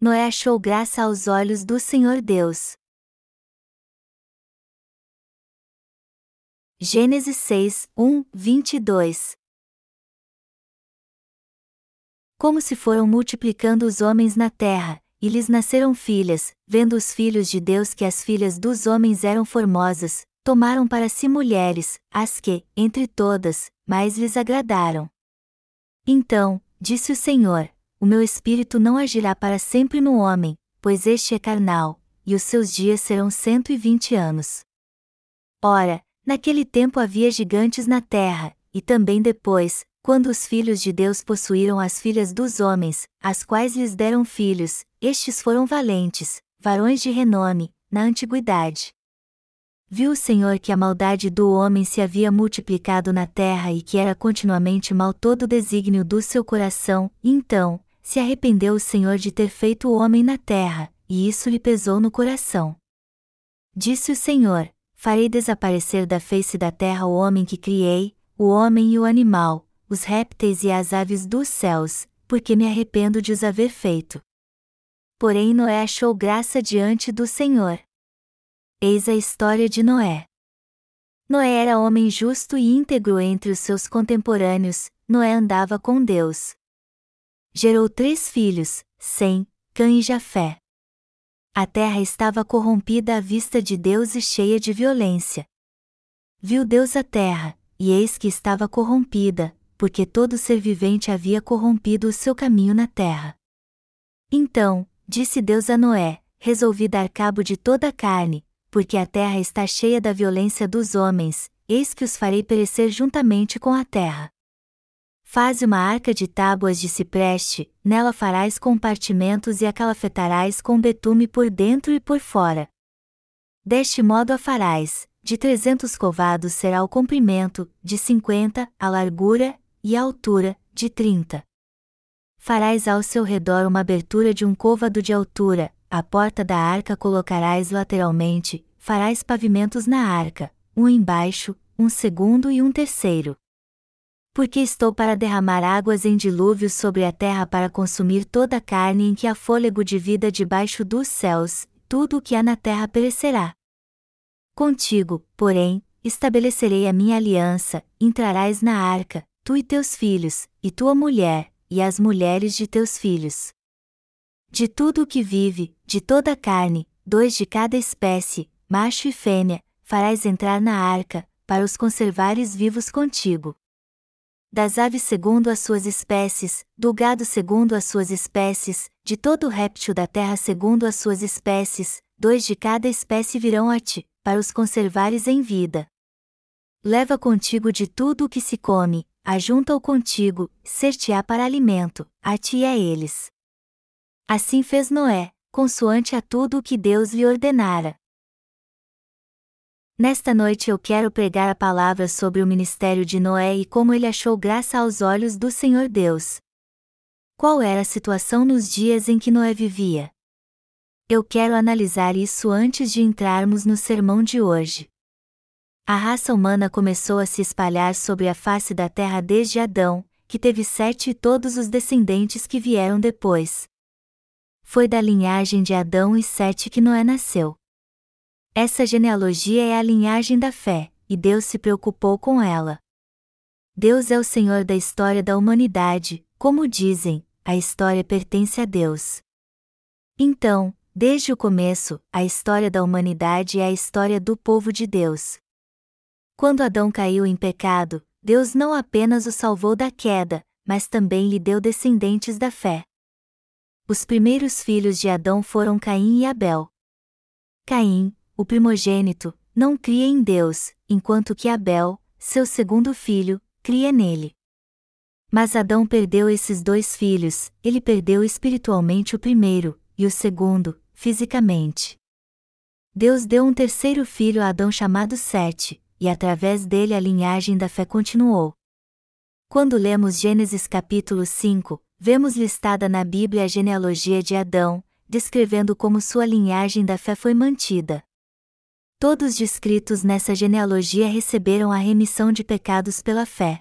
Noé achou graça aos olhos do Senhor Deus. Gênesis 6, 1, 22 Como se foram multiplicando os homens na terra, e lhes nasceram filhas, vendo os filhos de Deus que as filhas dos homens eram formosas, tomaram para si mulheres, as que, entre todas, mais lhes agradaram. Então, disse o Senhor: O meu espírito não agirá para sempre no homem, pois este é carnal, e os seus dias serão cento e vinte anos. Ora, naquele tempo havia gigantes na terra, e também depois, quando os filhos de Deus possuíram as filhas dos homens, as quais lhes deram filhos, estes foram valentes, varões de renome, na antiguidade. Viu o Senhor que a maldade do homem se havia multiplicado na terra e que era continuamente mal todo o desígnio do seu coração, então, se arrependeu o Senhor de ter feito o homem na terra, e isso lhe pesou no coração. Disse o Senhor: Farei desaparecer da face da terra o homem que criei, o homem e o animal, os répteis e as aves dos céus, porque me arrependo de os haver feito. Porém Noé achou graça diante do Senhor. Eis a história de Noé. Noé era homem justo e íntegro entre os seus contemporâneos, Noé andava com Deus. Gerou três filhos, Sem, Cã e Jafé. A terra estava corrompida à vista de Deus e cheia de violência. Viu Deus a terra, e eis que estava corrompida, porque todo ser vivente havia corrompido o seu caminho na terra. Então, disse Deus a Noé: Resolvi dar cabo de toda a carne, porque a terra está cheia da violência dos homens, eis que os farei perecer juntamente com a terra. Faze uma arca de tábuas de cipreste, nela farás compartimentos e a calafetarás com betume por dentro e por fora. Deste modo a farás, de trezentos covados será o comprimento, de cinquenta, a largura, e a altura, de trinta. Farás ao seu redor uma abertura de um côvado de altura, a porta da arca colocarás lateralmente, farás pavimentos na arca, um embaixo, um segundo e um terceiro. Porque estou para derramar águas em dilúvios sobre a terra para consumir toda a carne em que há fôlego de vida debaixo dos céus, tudo o que há na terra perecerá. Contigo, porém, estabelecerei a minha aliança, entrarás na arca, tu e teus filhos, e tua mulher, e as mulheres de teus filhos. De tudo o que vive, de toda a carne, dois de cada espécie, macho e fêmea, farás entrar na arca, para os conservares vivos contigo. Das aves segundo as suas espécies, do gado segundo as suas espécies, de todo réptil da terra segundo as suas espécies, dois de cada espécie virão a ti, para os conservares em vida. Leva contigo de tudo o que se come, ajunta-o contigo, ser-te-á para alimento, a ti e a eles. Assim fez Noé, consoante a tudo o que Deus lhe ordenara. Nesta noite eu quero pregar a palavra sobre o ministério de Noé e como ele achou graça aos olhos do Senhor Deus. Qual era a situação nos dias em que Noé vivia? Eu quero analisar isso antes de entrarmos no sermão de hoje. A raça humana começou a se espalhar sobre a face da terra desde Adão, que teve sete e todos os descendentes que vieram depois foi da linhagem de Adão e Sete que Noé nasceu. Essa genealogia é a linhagem da fé, e Deus se preocupou com ela. Deus é o Senhor da história da humanidade, como dizem, a história pertence a Deus. Então, desde o começo, a história da humanidade é a história do povo de Deus. Quando Adão caiu em pecado, Deus não apenas o salvou da queda, mas também lhe deu descendentes da fé. Os primeiros filhos de Adão foram Caim e Abel. Caim, o primogênito, não cria em Deus, enquanto que Abel, seu segundo filho, cria nele. Mas Adão perdeu esses dois filhos, ele perdeu espiritualmente o primeiro, e o segundo, fisicamente. Deus deu um terceiro filho a Adão chamado Sete, e através dele a linhagem da fé continuou. Quando lemos Gênesis capítulo 5, vemos listada na Bíblia a genealogia de Adão, descrevendo como sua linhagem da fé foi mantida. Todos descritos nessa genealogia receberam a remissão de pecados pela fé.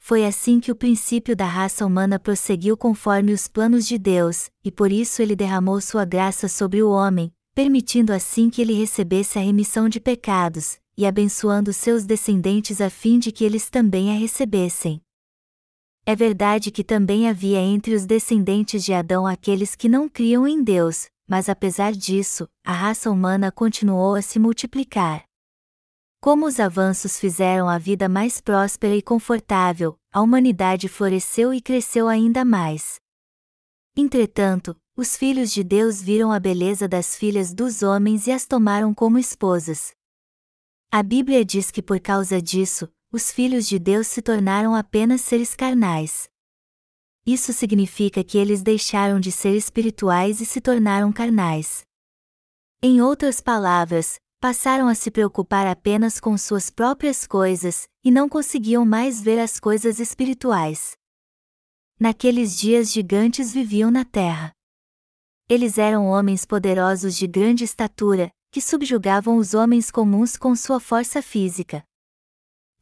foi assim que o princípio da raça humana prosseguiu conforme os planos de Deus, e por isso ele derramou sua graça sobre o homem, permitindo assim que ele recebesse a remissão de pecados, e abençoando seus descendentes a fim de que eles também a recebessem. É verdade que também havia entre os descendentes de Adão aqueles que não criam em Deus, mas apesar disso, a raça humana continuou a se multiplicar. Como os avanços fizeram a vida mais próspera e confortável, a humanidade floresceu e cresceu ainda mais. Entretanto, os filhos de Deus viram a beleza das filhas dos homens e as tomaram como esposas. A Bíblia diz que por causa disso, os filhos de Deus se tornaram apenas seres carnais. Isso significa que eles deixaram de ser espirituais e se tornaram carnais. Em outras palavras, passaram a se preocupar apenas com suas próprias coisas, e não conseguiam mais ver as coisas espirituais. Naqueles dias gigantes viviam na terra. Eles eram homens poderosos de grande estatura, que subjugavam os homens comuns com sua força física.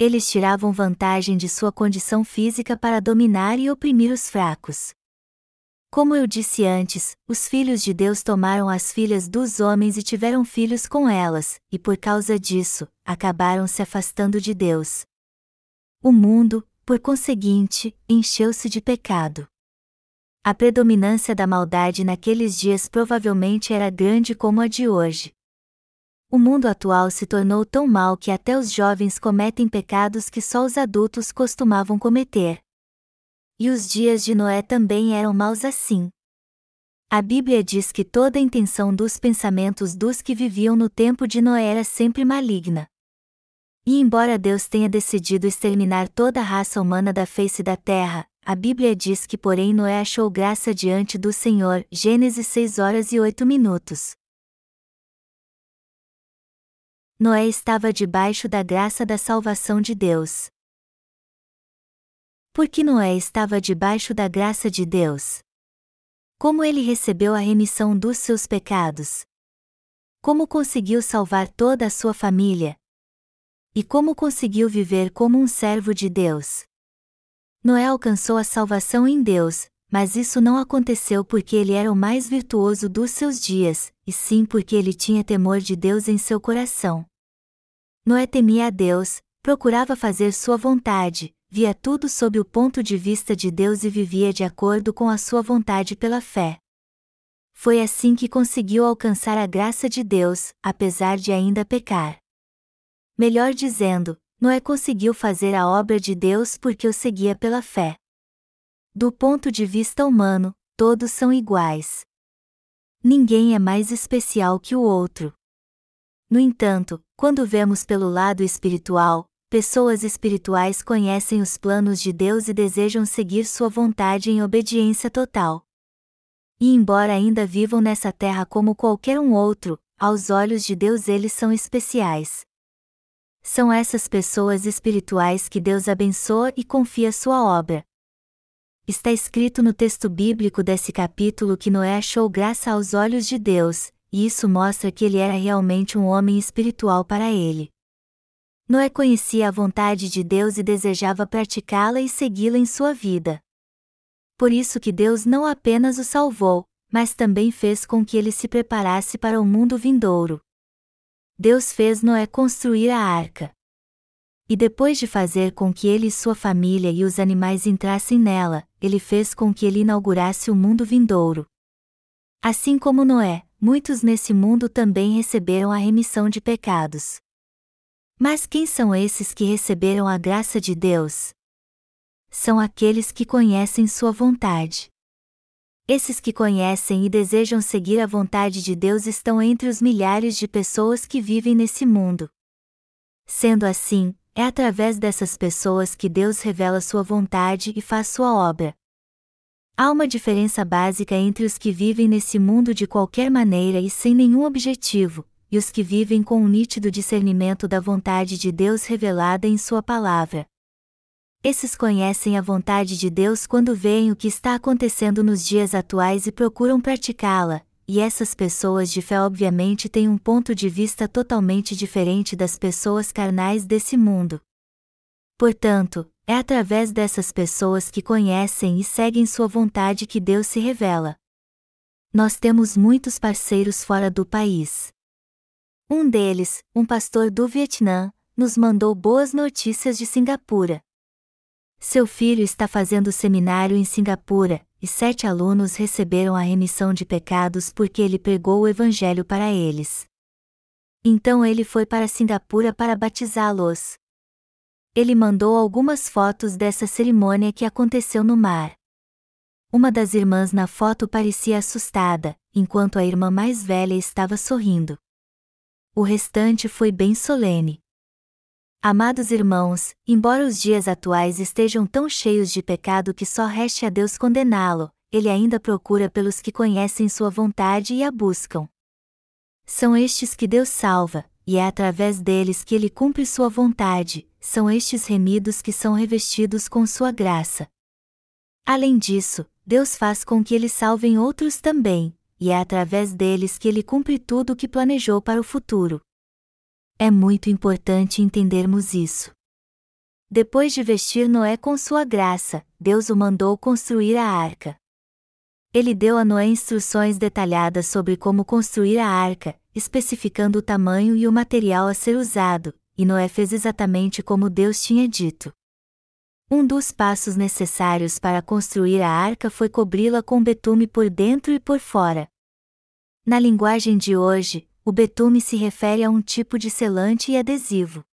Eles tiravam vantagem de sua condição física para dominar e oprimir os fracos. Como eu disse antes, os filhos de Deus tomaram as filhas dos homens e tiveram filhos com elas, e por causa disso, acabaram se afastando de Deus. O mundo, por conseguinte, encheu-se de pecado. A predominância da maldade naqueles dias provavelmente era grande como a de hoje. O mundo atual se tornou tão mal que até os jovens cometem pecados que só os adultos costumavam cometer. E os dias de Noé também eram maus assim. A Bíblia diz que toda a intenção dos pensamentos dos que viviam no tempo de Noé era sempre maligna. E embora Deus tenha decidido exterminar toda a raça humana da face da terra, a Bíblia diz que porém Noé achou graça diante do Senhor. Gênesis 6 horas e 8 minutos. Noé estava debaixo da graça da salvação de Deus. Porque Noé estava debaixo da graça de Deus. Como ele recebeu a remissão dos seus pecados? Como conseguiu salvar toda a sua família? E como conseguiu viver como um servo de Deus? Noé alcançou a salvação em Deus, mas isso não aconteceu porque ele era o mais virtuoso dos seus dias, e sim porque ele tinha temor de Deus em seu coração. Noé temia a Deus, procurava fazer sua vontade, via tudo sob o ponto de vista de Deus e vivia de acordo com a sua vontade pela fé. Foi assim que conseguiu alcançar a graça de Deus, apesar de ainda pecar. Melhor dizendo, Noé conseguiu fazer a obra de Deus porque o seguia pela fé. Do ponto de vista humano, todos são iguais. Ninguém é mais especial que o outro. No entanto, quando vemos pelo lado espiritual, pessoas espirituais conhecem os planos de Deus e desejam seguir sua vontade em obediência total. E embora ainda vivam nessa terra como qualquer um outro, aos olhos de Deus eles são especiais. São essas pessoas espirituais que Deus abençoa e confia sua obra. Está escrito no texto bíblico desse capítulo que Noé achou graça aos olhos de Deus, e isso mostra que ele era realmente um homem espiritual para ele. Noé conhecia a vontade de Deus e desejava praticá-la e segui-la em sua vida. Por isso que Deus não apenas o salvou, mas também fez com que ele se preparasse para o mundo vindouro. Deus fez Noé construir a arca. E depois de fazer com que ele e sua família e os animais entrassem nela, ele fez com que ele inaugurasse o mundo vindouro. Assim como Noé, muitos nesse mundo também receberam a remissão de pecados. Mas quem são esses que receberam a graça de Deus? São aqueles que conhecem Sua vontade. Esses que conhecem e desejam seguir a vontade de Deus estão entre os milhares de pessoas que vivem nesse mundo. Sendo assim, é através dessas pessoas que Deus revela sua vontade e faz sua obra. Há uma diferença básica entre os que vivem nesse mundo de qualquer maneira e sem nenhum objetivo, e os que vivem com um nítido discernimento da vontade de Deus revelada em Sua palavra. Esses conhecem a vontade de Deus quando veem o que está acontecendo nos dias atuais e procuram praticá-la, e essas pessoas de fé obviamente têm um ponto de vista totalmente diferente das pessoas carnais desse mundo. Portanto, É através dessas pessoas que conhecem e seguem sua vontade que Deus se revela. Nós temos muitos parceiros fora do país. Um deles, um pastor do Vietnã, nos mandou boas notícias de Singapura. Seu filho está fazendo seminário em Singapura, e sete alunos receberam a remissão de pecados porque ele pregou o Evangelho para eles. Então ele foi para Singapura para batizá-los. Ele mandou algumas fotos dessa cerimônia que aconteceu no mar. Uma das irmãs na foto parecia assustada, enquanto a irmã mais velha estava sorrindo. O restante foi bem solene. Amados irmãos, embora os dias atuais estejam tão cheios de pecado que só reste a Deus condená-lo, ele ainda procura pelos que conhecem sua vontade e a buscam. São estes que Deus salva, e é através deles que ele cumpre sua vontade, são estes remidos que são revestidos com sua graça. Além disso, Deus faz com que eles salvem outros também, e é através deles que ele cumpre tudo o que planejou para o futuro. É muito importante entendermos isso. Depois de vestir Noé com sua graça, Deus o mandou construir a arca. Ele deu a Noé instruções detalhadas sobre como construir a arca, especificando o tamanho e o material a ser usado, e Noé fez exatamente como Deus tinha dito. Um dos passos necessários para construir a arca foi cobri-la com betume por dentro e por fora. Na linguagem de hoje, o betume se refere a um tipo de selante e adesivo.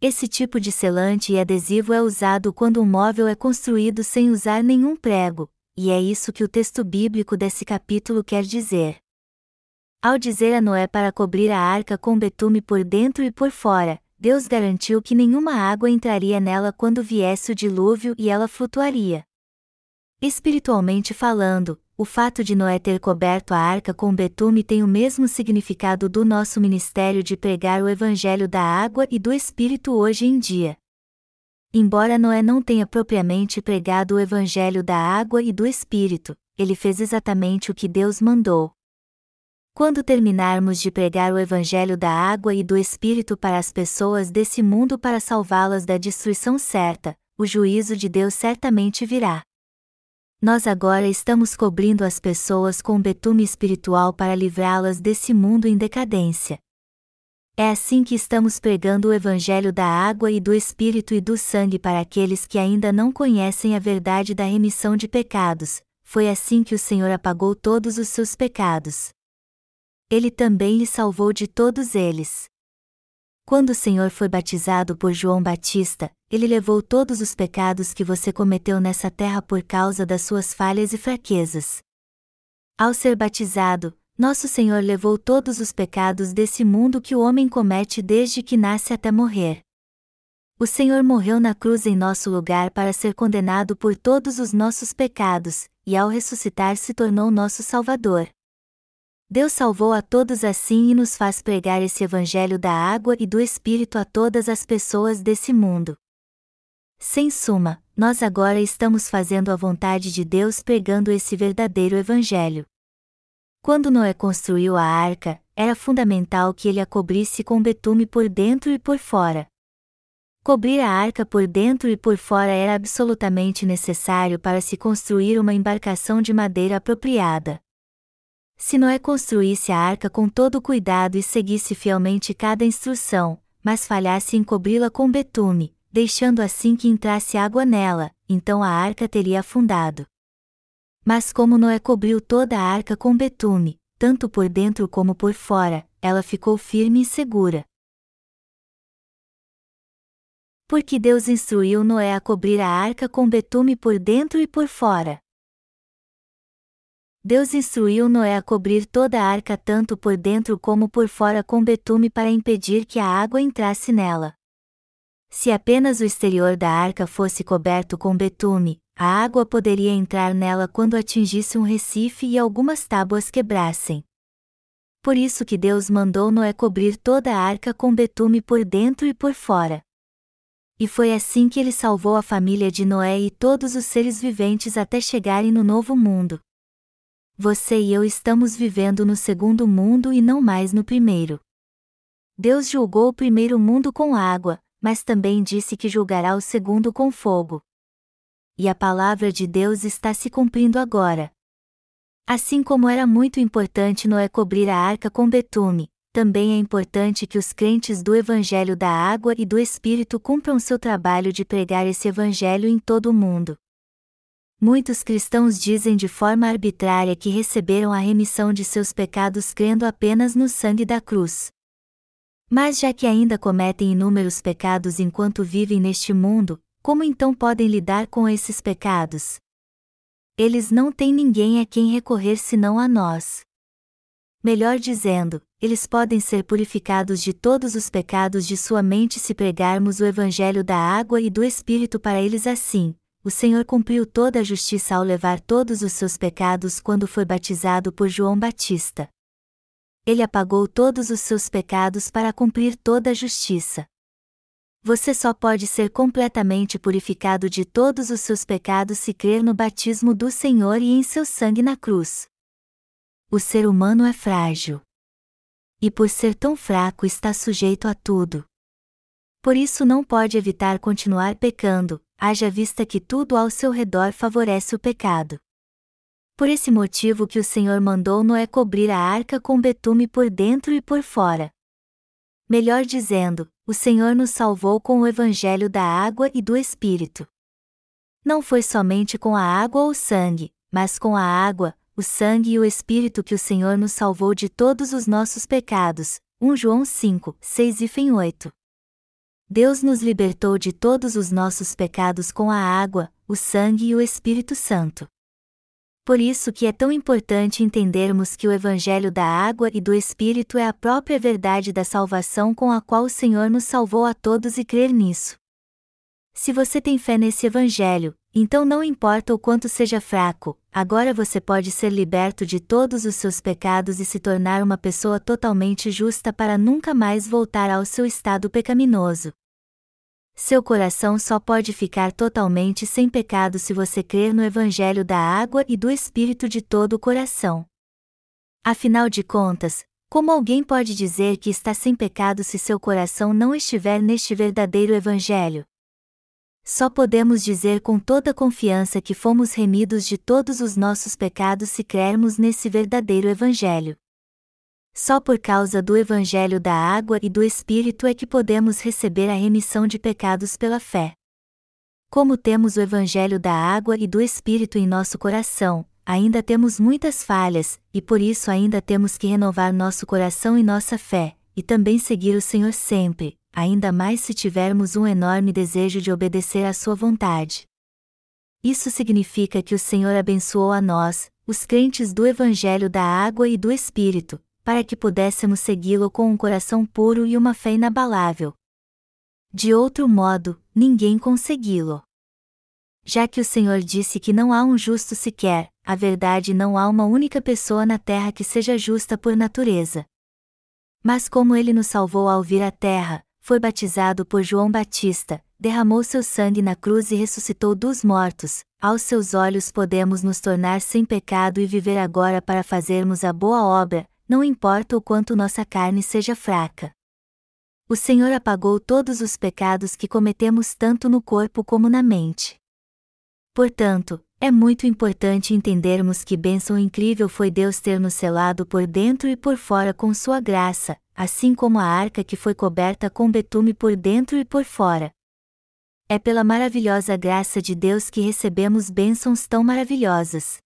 Esse tipo de selante e adesivo é usado quando um móvel é construído sem usar nenhum prego, e é isso que o texto bíblico desse capítulo quer dizer. Ao dizer a Noé para cobrir a arca com betume por dentro e por fora, Deus garantiu que nenhuma água entraria nela quando viesse o dilúvio e ela flutuaria. Espiritualmente falando, o fato de Noé ter coberto a arca com betume tem o mesmo significado do nosso ministério de pregar o evangelho da água e do Espírito hoje em dia. Embora Noé não tenha propriamente pregado o evangelho da água e do Espírito, ele fez exatamente o que Deus mandou. Quando terminarmos de pregar o evangelho da água e do Espírito para as pessoas desse mundo para salvá-las da destruição certa, o juízo de Deus certamente virá nós agora estamos cobrindo as pessoas com betume espiritual para livrá-las desse mundo em decadência. É assim que estamos pregando o Evangelho da água e do Espírito e do sangue para aqueles que ainda não conhecem a verdade da remissão de pecados, foi assim que o Senhor apagou todos os seus pecados. Ele também lhe salvou de todos eles. Quando o Senhor foi batizado por João Batista, ele levou todos os pecados que você cometeu nessa terra por causa das suas falhas e fraquezas. Ao ser batizado, nosso Senhor levou todos os pecados desse mundo que o homem comete desde que nasce até morrer. O Senhor morreu na cruz em nosso lugar para ser condenado por todos os nossos pecados, e ao ressuscitar se tornou nosso Salvador. Deus salvou a todos assim e nos faz pregar esse Evangelho da água e do Espírito a todas as pessoas desse mundo. Sem suma, nós agora estamos fazendo a vontade de Deus pregando esse verdadeiro Evangelho. Quando Noé construiu a arca, era fundamental que ele a cobrisse com betume por dentro e por fora. Cobrir a arca por dentro e por fora era absolutamente necessário para se construir uma embarcação de madeira apropriada. Se Noé construísse a arca com todo cuidado e seguisse fielmente cada instrução, mas falhasse em cobri-la com betume, deixando assim que entrasse água nela, então a arca teria afundado. Mas como Noé cobriu toda a arca com betume, tanto por dentro como por fora, ela ficou firme e segura. Porque Deus instruiu Noé a cobrir a arca com betume por dentro e por fora. Deus instruiu Noé a cobrir toda a arca tanto por dentro como por fora com betume para impedir que a água entrasse nela. Se apenas o exterior da arca fosse coberto com betume, a água poderia entrar nela quando atingisse um recife e algumas tábuas quebrassem. Por isso que Deus mandou Noé cobrir toda a arca com betume por dentro e por fora. E foi assim que ele salvou a família de Noé e todos os seres viventes até chegarem no novo mundo você e eu estamos vivendo no segundo mundo e não mais no primeiro. Deus julgou o primeiro mundo com água, mas também disse que julgará o segundo com fogo. E a palavra de Deus está se cumprindo agora. Assim como era muito importante Noé cobrir a arca com betume, também é importante que os crentes do Evangelho da Água e do Espírito cumpram seu trabalho de pregar esse Evangelho em todo o mundo. Muitos cristãos dizem de forma arbitrária que receberam a remissão de seus pecados crendo apenas no sangue da cruz. Mas já que ainda cometem inúmeros pecados enquanto vivem neste mundo, como então podem lidar com esses pecados? Eles não têm ninguém a quem recorrer senão a nós. Melhor dizendo, eles podem ser purificados de todos os pecados de sua mente se pregarmos o Evangelho da água e do Espírito para eles assim. O Senhor cumpriu toda a justiça ao levar todos os seus pecados quando foi batizado por João Batista. Ele apagou todos os seus pecados para cumprir toda a justiça. Você só pode ser completamente purificado de todos os seus pecados se crer no batismo do Senhor e em seu sangue na cruz. O ser humano é frágil. E por ser tão fraco está sujeito a tudo. Por isso não pode evitar continuar pecando, haja vista que tudo ao seu redor favorece o pecado. Por esse motivo que o Senhor mandou Noé cobrir a arca com betume por dentro e por fora. Melhor dizendo, o Senhor nos salvou com o evangelho da água e do Espírito. Não foi somente com a água ou sangue, mas com a água, o sangue e o Espírito que o Senhor nos salvou de todos os nossos pecados. 1 João 5, 6 e 8. Deus nos libertou de todos os nossos pecados com a água, o sangue e o Espírito Santo. Por isso que é tão importante entendermos que o Evangelho da água e do Espírito é a própria verdade da salvação com a qual o Senhor nos salvou a todos e crer nisso. Se você tem fé nesse Evangelho, então não importa o quanto seja fraco, agora você pode ser liberto de todos os seus pecados e se tornar uma pessoa totalmente justa para nunca mais voltar ao seu estado pecaminoso. Seu coração só pode ficar totalmente sem pecado se você crer no Evangelho da água e do Espírito de todo o coração. Afinal de contas, como alguém pode dizer que está sem pecado se seu coração não estiver neste verdadeiro Evangelho? Só podemos dizer com toda confiança que fomos remidos de todos os nossos pecados se crermos nesse verdadeiro Evangelho. Só por causa do Evangelho da água e do Espírito é que podemos receber a remissão de pecados pela fé. Como temos o Evangelho da água e do Espírito em nosso coração, ainda temos muitas falhas, e por isso ainda temos que renovar nosso coração e nossa fé, e também seguir o Senhor sempre, ainda mais se tivermos um enorme desejo de obedecer à Sua vontade. Isso significa que o Senhor abençoou a nós, os crentes do Evangelho da água e do Espírito, para que pudéssemos segui-lo com um coração puro e uma fé inabalável. De outro modo, ninguém consegui-lo. Já que o Senhor disse que não há um justo sequer, a verdade não há uma única pessoa na terra que seja justa por natureza. Mas como ele nos salvou ao vir à terra, foi batizado por João Batista, derramou seu sangue na cruz e ressuscitou dos mortos, aos seus olhos podemos nos tornar sem pecado e viver agora para fazermos a boa obra, não importa o quanto nossa carne seja fraca. O Senhor apagou todos os pecados que cometemos tanto no corpo como na mente. Portanto, é muito importante entendermos que bênção incrível foi Deus ter nos selado por dentro e por fora com sua graça, assim como a arca que foi coberta com betume por dentro e por fora. É pela maravilhosa graça de Deus que recebemos bênçãos tão maravilhosas.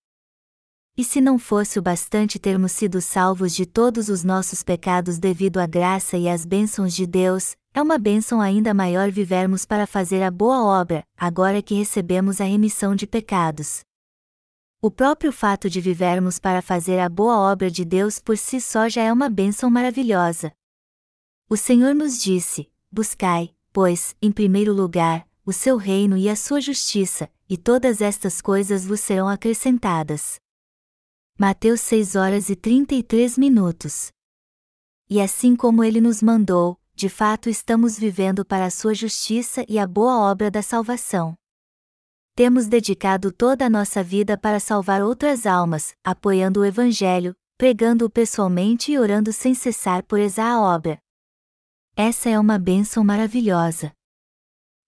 E se não fosse o bastante termos sido salvos de todos os nossos pecados devido à graça e às bênçãos de Deus, é uma bênção ainda maior vivermos para fazer a boa obra, agora que recebemos a remissão de pecados. O próprio fato de vivermos para fazer a boa obra de Deus por si só já é uma bênção maravilhosa. O Senhor nos disse: Buscai, pois, em primeiro lugar, o seu reino e a sua justiça, e todas estas coisas vos serão acrescentadas. Mateus 6 horas e 33 minutos. E assim como ele nos mandou, de fato estamos vivendo para a sua justiça e a boa obra da salvação. Temos dedicado toda a nossa vida para salvar outras almas, apoiando o Evangelho, pregando-o pessoalmente e orando sem cessar por essa obra. Essa é uma bênção maravilhosa.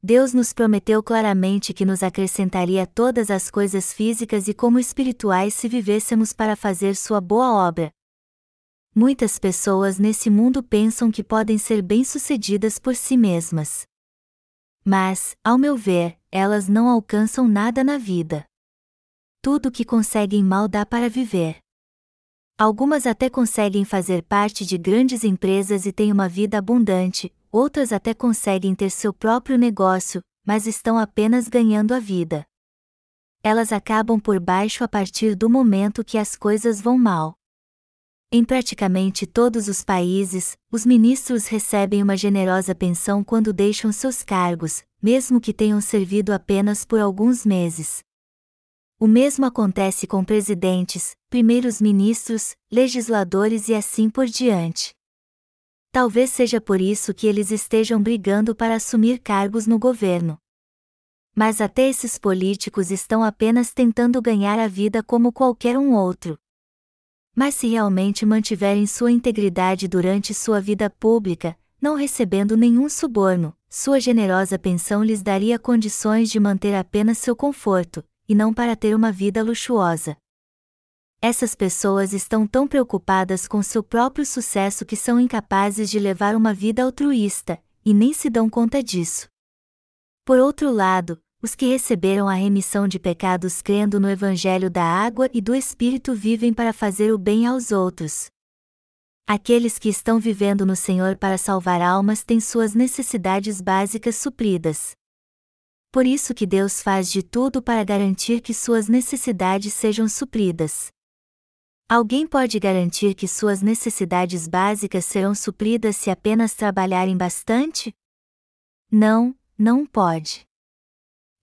Deus nos prometeu claramente que nos acrescentaria todas as coisas físicas e como espirituais se vivêssemos para fazer sua boa obra. Muitas pessoas nesse mundo pensam que podem ser bem-sucedidas por si mesmas. Mas, ao meu ver, elas não alcançam nada na vida. Tudo que conseguem mal dá para viver. Algumas até conseguem fazer parte de grandes empresas e têm uma vida abundante, outras até conseguem ter seu próprio negócio, mas estão apenas ganhando a vida. Elas acabam por baixo a partir do momento que as coisas vão mal. Em praticamente todos os países, os ministros recebem uma generosa pensão quando deixam seus cargos, mesmo que tenham servido apenas por alguns meses. O mesmo acontece com presidentes, primeiros ministros, legisladores e assim por diante. Talvez seja por isso que eles estejam brigando para assumir cargos no governo. Mas até esses políticos estão apenas tentando ganhar a vida como qualquer um outro. Mas se realmente mantiverem sua integridade durante sua vida pública, não recebendo nenhum suborno, sua generosa pensão lhes daria condições de manter apenas seu conforto, e não para ter uma vida luxuosa. Essas pessoas estão tão preocupadas com seu próprio sucesso que são incapazes de levar uma vida altruísta, e nem se dão conta disso. Por outro lado, os que receberam a remissão de pecados crendo no Evangelho da água e do Espírito vivem para fazer o bem aos outros. Aqueles que estão vivendo no Senhor para salvar almas têm suas necessidades básicas supridas. Por isso que Deus faz de tudo para garantir que suas necessidades sejam supridas. Alguém pode garantir que suas necessidades básicas serão supridas se apenas trabalharem bastante? Não, não pode.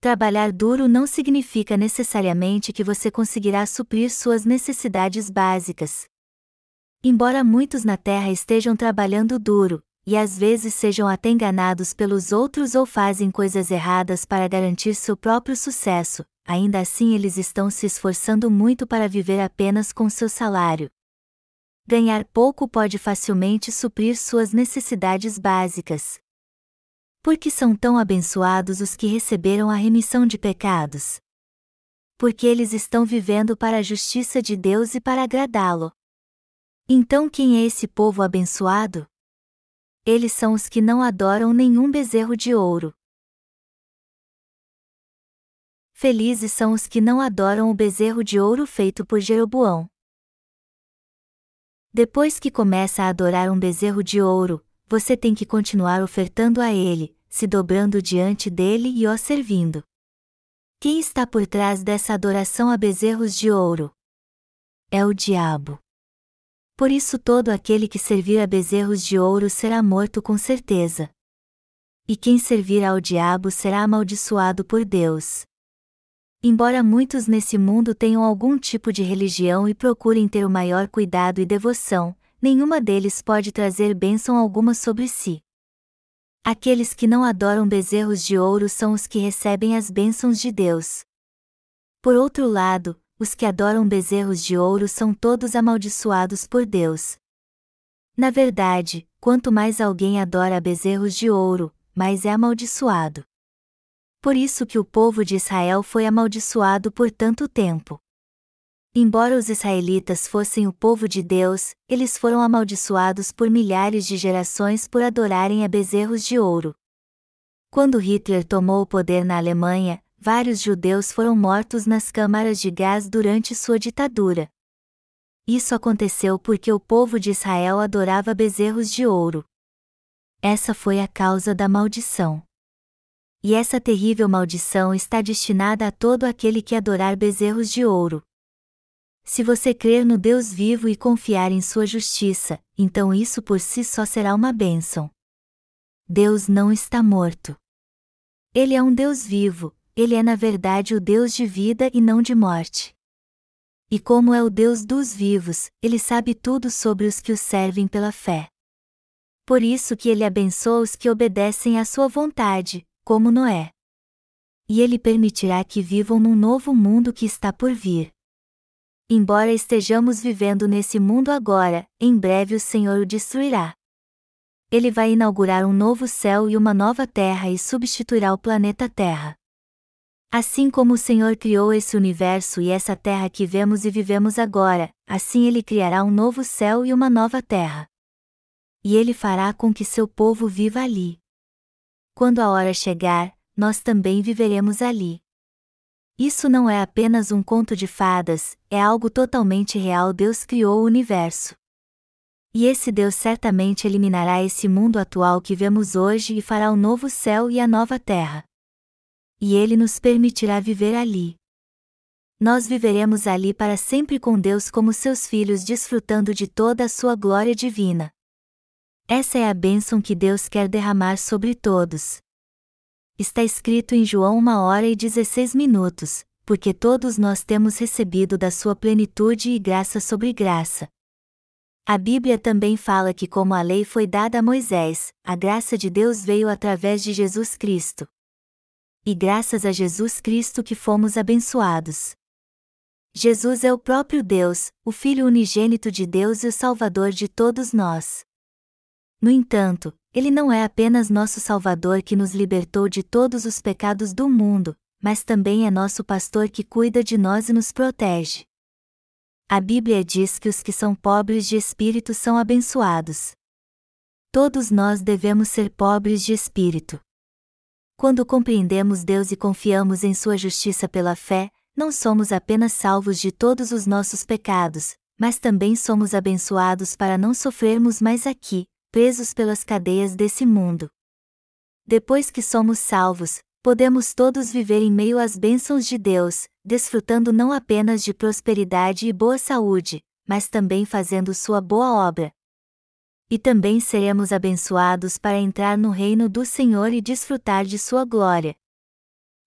Trabalhar duro não significa necessariamente que você conseguirá suprir suas necessidades básicas. Embora muitos na Terra estejam trabalhando duro, e às vezes sejam até enganados pelos outros ou fazem coisas erradas para garantir seu próprio sucesso, ainda assim eles estão se esforçando muito para viver apenas com seu salário. Ganhar pouco pode facilmente suprir suas necessidades básicas. Por que são tão abençoados os que receberam a remissão de pecados? Porque eles estão vivendo para a justiça de Deus e para agradá-lo. Então quem é esse povo abençoado? Eles são os que não adoram nenhum bezerro de ouro, Felizes são os que não adoram o bezerro de ouro feito por Jeroboão. Depois que começa a adorar um bezerro de ouro, você tem que continuar ofertando a ele, se dobrando diante dele e o servindo. Quem está por trás dessa adoração a bezerros de ouro? É o diabo. Por isso todo aquele que servir a bezerros de ouro será morto com certeza. E quem servir ao diabo será amaldiçoado por Deus. Embora muitos nesse mundo tenham algum tipo de religião e procurem ter o maior cuidado e devoção, nenhuma deles pode trazer bênção alguma sobre si. Aqueles que não adoram bezerros de ouro são os que recebem as bênçãos de Deus. Por outro lado, os que adoram bezerros de ouro são todos amaldiçoados por Deus. Na verdade, quanto mais alguém adora bezerros de ouro, mais é amaldiçoado por isso que o povo de Israel foi amaldiçoado por tanto tempo. Embora os israelitas fossem o povo de Deus, eles foram amaldiçoados por milhares de gerações por adorarem a bezerros de ouro. Quando Hitler tomou o poder na Alemanha, vários judeus foram mortos nas câmaras de gás durante sua ditadura. Isso aconteceu porque o povo de Israel adorava bezerros de ouro. Essa foi a causa da maldição e essa terrível maldição está destinada a todo aquele que adorar bezerros de ouro. Se você crer no Deus vivo e confiar em sua justiça, então isso por si só será uma bênção. Deus não está morto. Ele é um Deus vivo, ele é na verdade o Deus de vida e não de morte. E como é o Deus dos vivos, ele sabe tudo sobre os que o servem pela fé. Por isso que ele abençoa os que obedecem à sua vontade, como Noé. E ele permitirá que vivam num novo mundo que está por vir. Embora estejamos vivendo nesse mundo agora, em breve o Senhor o destruirá. Ele vai inaugurar um novo céu e uma nova terra e substituirá o planeta Terra. Assim como o Senhor criou esse universo e essa terra que vemos e vivemos agora, assim ele criará um novo céu e uma nova terra. E ele fará com que seu povo viva ali. Quando a hora chegar, nós também viveremos ali. Isso não é apenas um conto de fadas, é algo totalmente real. Deus criou o universo. E esse Deus certamente eliminará esse mundo atual que vemos hoje e fará o novo céu e a nova terra. E ele nos permitirá viver ali. Nós viveremos ali para sempre com Deus como seus filhos, desfrutando de toda a sua glória divina. Essa é a bênção que Deus quer derramar sobre todos. Está escrito em João 1 hora e 16 minutos, porque todos nós temos recebido da sua plenitude e graça sobre graça. A Bíblia também fala que, como a lei foi dada a Moisés, a graça de Deus veio através de Jesus Cristo. E graças a Jesus Cristo que fomos abençoados. Jesus é o próprio Deus, o Filho unigênito de Deus e o Salvador de todos nós. No entanto, Ele não é apenas nosso Salvador que nos libertou de todos os pecados do mundo, mas também é nosso pastor que cuida de nós e nos protege. A Bíblia diz que os que são pobres de espírito são abençoados. Todos nós devemos ser pobres de espírito. Quando compreendemos Deus e confiamos em Sua justiça pela fé, não somos apenas salvos de todos os nossos pecados, mas também somos abençoados para não sofrermos mais aqui, presos pelas cadeias desse mundo. Depois que somos salvos, podemos todos viver em meio às bênçãos de Deus, desfrutando não apenas de prosperidade e boa saúde, mas também fazendo sua boa obra. E também seremos abençoados para entrar no reino do Senhor e desfrutar de sua glória.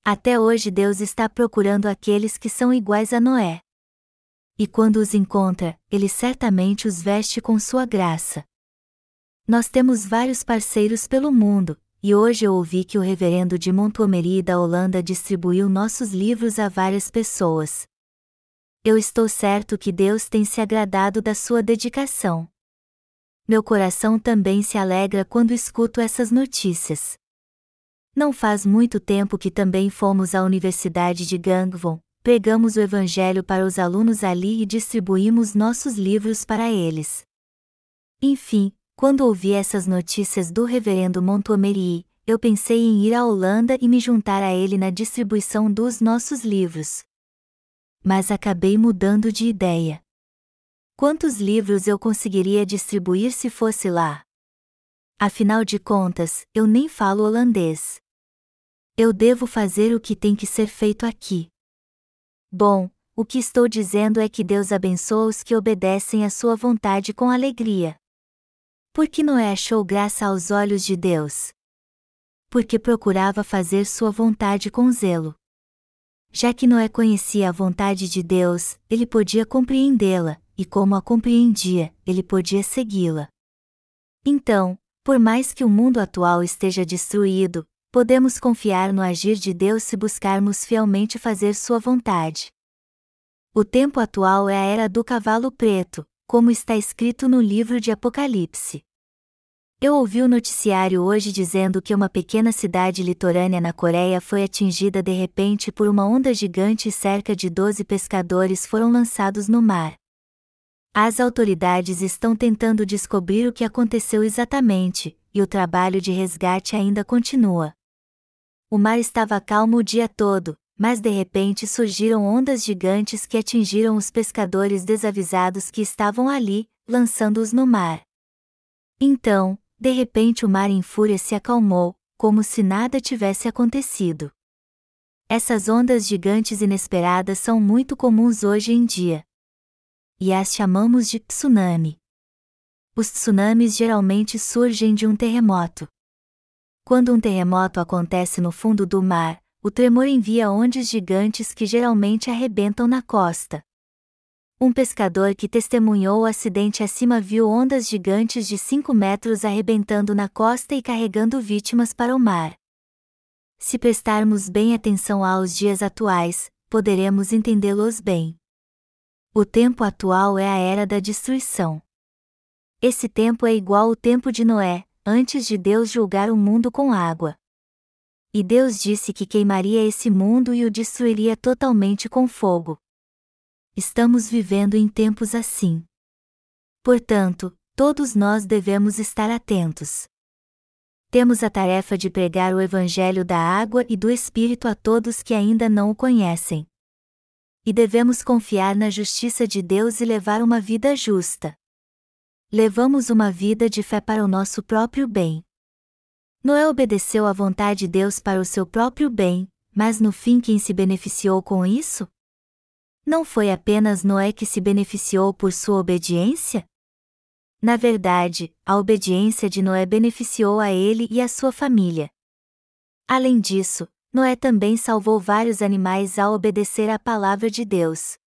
Até hoje Deus está procurando aqueles que são iguais a Noé. E quando os encontra, ele certamente os veste com sua graça. Nós temos vários parceiros pelo mundo, e hoje eu ouvi que o reverendo de Montgomery da Holanda distribuiu nossos livros a várias pessoas. Eu estou certo que Deus tem se agradado da sua dedicação. Meu coração também se alegra quando escuto essas notícias. Não faz muito tempo que também fomos à Universidade de Gangwon, pregamos o Evangelho para os alunos ali e distribuímos nossos livros para eles. Enfim, quando ouvi essas notícias do reverendo Montgomery, eu pensei em ir à Holanda e me juntar a ele na distribuição dos nossos livros. Mas acabei mudando de ideia. Quantos livros eu conseguiria distribuir se fosse lá? Afinal de contas, eu nem falo holandês. Eu devo fazer o que tem que ser feito aqui. Bom, o que estou dizendo é que Deus abençoa os que obedecem à sua vontade com alegria. Por Noé achou graça aos olhos de Deus? Porque procurava fazer sua vontade com zelo. Já que Noé conhecia a vontade de Deus, ele podia compreendê-la, e como a compreendia, ele podia segui-la. Então, por mais que o mundo atual esteja destruído, podemos confiar no agir de Deus se buscarmos fielmente fazer sua vontade. O tempo atual é a era do cavalo preto, como está escrito no livro de Apocalipse. Eu ouvi o noticiário hoje dizendo que uma pequena cidade litorânea na Coreia foi atingida de repente por uma onda gigante e cerca de 12 pescadores foram lançados no mar. As autoridades estão tentando descobrir o que aconteceu exatamente, e o trabalho de resgate ainda continua. O mar estava calmo o dia todo, mas de repente surgiram ondas gigantes que atingiram os pescadores desavisados que estavam ali, lançando-os no mar. Então, de repente o mar em fúria se acalmou, como se nada tivesse acontecido. Essas ondas gigantes inesperadas são muito comuns hoje em dia. E as chamamos de tsunami. Os tsunamis geralmente surgem de um terremoto. Quando um terremoto acontece no fundo do mar, o tremor envia ondas gigantes que geralmente arrebentam na costa. Um pescador que testemunhou o acidente acima viu ondas gigantes de 5 metros arrebentando na costa e carregando vítimas para o mar. Se prestarmos bem atenção aos dias atuais, poderemos entendê-los bem. O tempo atual é a era da destruição. Esse tempo é igual ao tempo de Noé, antes de Deus julgar o mundo com água. E Deus disse que queimaria esse mundo e o destruiria totalmente com fogo. Estamos vivendo em tempos assim. Portanto, todos nós devemos estar atentos. Temos a tarefa de pregar o Evangelho da água e do Espírito a todos que ainda não o conhecem. E devemos confiar na justiça de Deus e levar uma vida justa. Levamos uma vida de fé para o nosso próprio bem. Noé obedeceu à vontade de Deus para o seu próprio bem, mas no fim quem se beneficiou com isso? Não foi apenas Noé que se beneficiou por sua obediência? Na verdade, a obediência de Noé beneficiou a ele e a sua família. Além disso, Noé também salvou vários animais ao obedecer à palavra de Deus.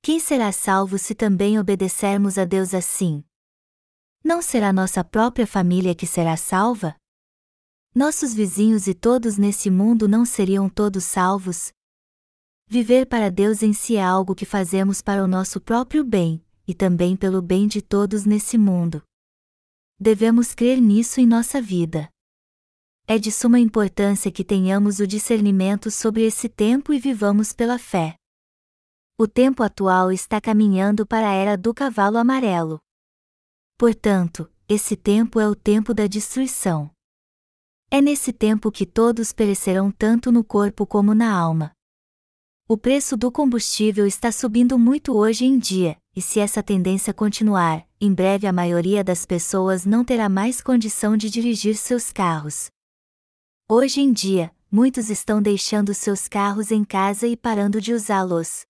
Quem será salvo se também obedecermos a Deus assim? Não será nossa própria família que será salva? Nossos vizinhos e todos nesse mundo não seriam todos salvos? Viver para Deus em si é algo que fazemos para o nosso próprio bem, e também pelo bem de todos nesse mundo. Devemos crer nisso em nossa vida. É de suma importância que tenhamos o discernimento sobre esse tempo e vivamos pela fé. O tempo atual está caminhando para a era do cavalo amarelo. Portanto, esse tempo é o tempo da destruição. É nesse tempo que todos perecerão tanto no corpo como na alma. O preço do combustível está subindo muito hoje em dia, e se essa tendência continuar, em breve a maioria das pessoas não terá mais condição de dirigir seus carros. Hoje em dia, muitos estão deixando seus carros em casa e parando de usá-los.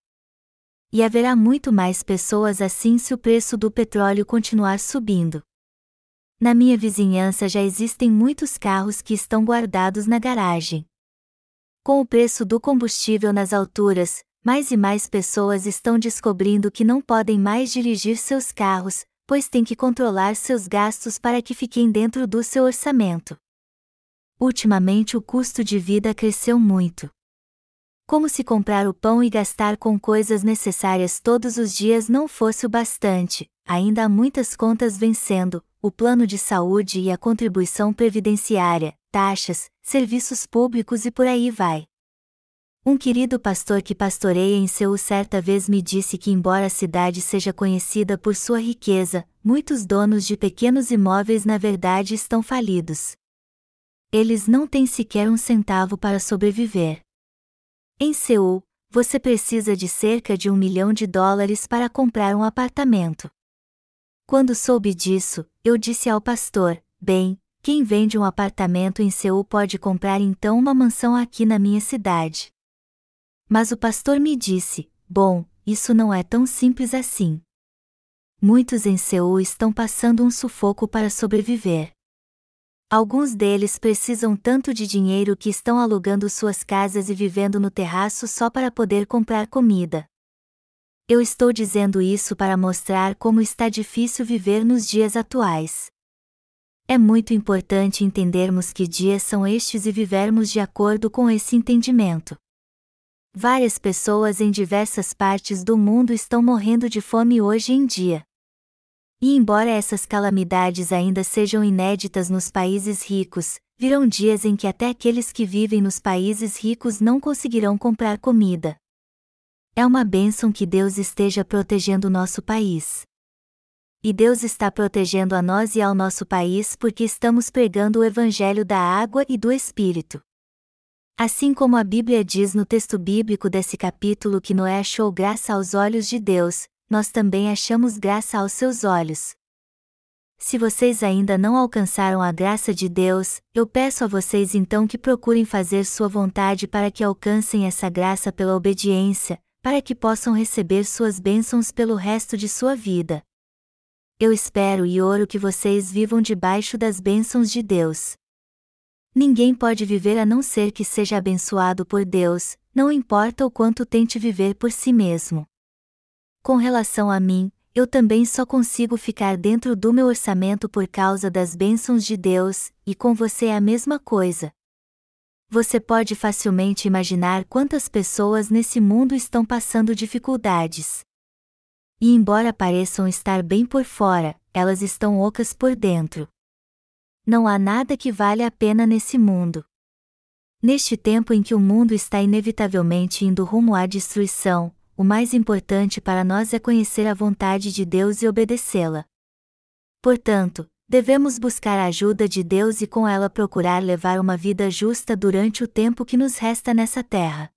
E haverá muito mais pessoas assim se o preço do petróleo continuar subindo. Na minha vizinhança já existem muitos carros que estão guardados na garagem. Com o preço do combustível nas alturas, mais e mais pessoas estão descobrindo que não podem mais dirigir seus carros, pois têm que controlar seus gastos para que fiquem dentro do seu orçamento. Ultimamente o custo de vida cresceu muito. Como se comprar o pão e gastar com coisas necessárias todos os dias não fosse o bastante, ainda há muitas contas vencendo, o plano de saúde e a contribuição previdenciária, taxas, serviços públicos e por aí vai. Um querido pastor que pastoreia em Seul certa vez me disse que, embora a cidade seja conhecida por sua riqueza, muitos donos de pequenos imóveis na verdade estão falidos. Eles não têm sequer um centavo para sobreviver. Em Seul, você precisa de cerca de um milhão de dólares para comprar um apartamento. Quando soube disso, eu disse ao pastor: Bem, quem vende um apartamento em Seul pode comprar então uma mansão aqui na minha cidade. Mas o pastor me disse: Bom, isso não é tão simples assim. Muitos em Seul estão passando um sufoco para sobreviver. Alguns deles precisam tanto de dinheiro que estão alugando suas casas e vivendo no terraço só para poder comprar comida. Eu estou dizendo isso para mostrar como está difícil viver nos dias atuais. É muito importante entendermos que dias são estes e vivermos de acordo com esse entendimento. Várias pessoas em diversas partes do mundo estão morrendo de fome hoje em dia. E embora essas calamidades ainda sejam inéditas nos países ricos, virão dias em que até aqueles que vivem nos países ricos não conseguirão comprar comida. É uma bênção que Deus esteja protegendo nosso país. E Deus está protegendo a nós e ao nosso país porque estamos pregando o Evangelho da água e do Espírito. Assim como a Bíblia diz no texto bíblico desse capítulo que Noé achou graça aos olhos de Deus, nós também achamos graça aos seus olhos. Se vocês ainda não alcançaram a graça de Deus, eu peço a vocês então que procurem fazer sua vontade para que alcancem essa graça pela obediência, para que possam receber suas bênçãos pelo resto de sua vida. Eu espero e oro que vocês vivam debaixo das bênçãos de Deus. Ninguém pode viver a não ser que seja abençoado por Deus, não importa o quanto tente viver por si mesmo. Com relação a mim, eu também só consigo ficar dentro do meu orçamento por causa das bênçãos de Deus, e com você é a mesma coisa. Você pode facilmente imaginar quantas pessoas nesse mundo estão passando dificuldades. E embora pareçam estar bem por fora, elas estão ocas por dentro. não há nada que valha a pena nesse mundo. Neste tempo em que o mundo está inevitavelmente indo rumo à destruição, o mais importante para nós é conhecer a vontade de Deus e obedecê-la. Portanto, devemos buscar a ajuda de Deus e com ela procurar levar uma vida justa durante o tempo que nos resta nessa terra.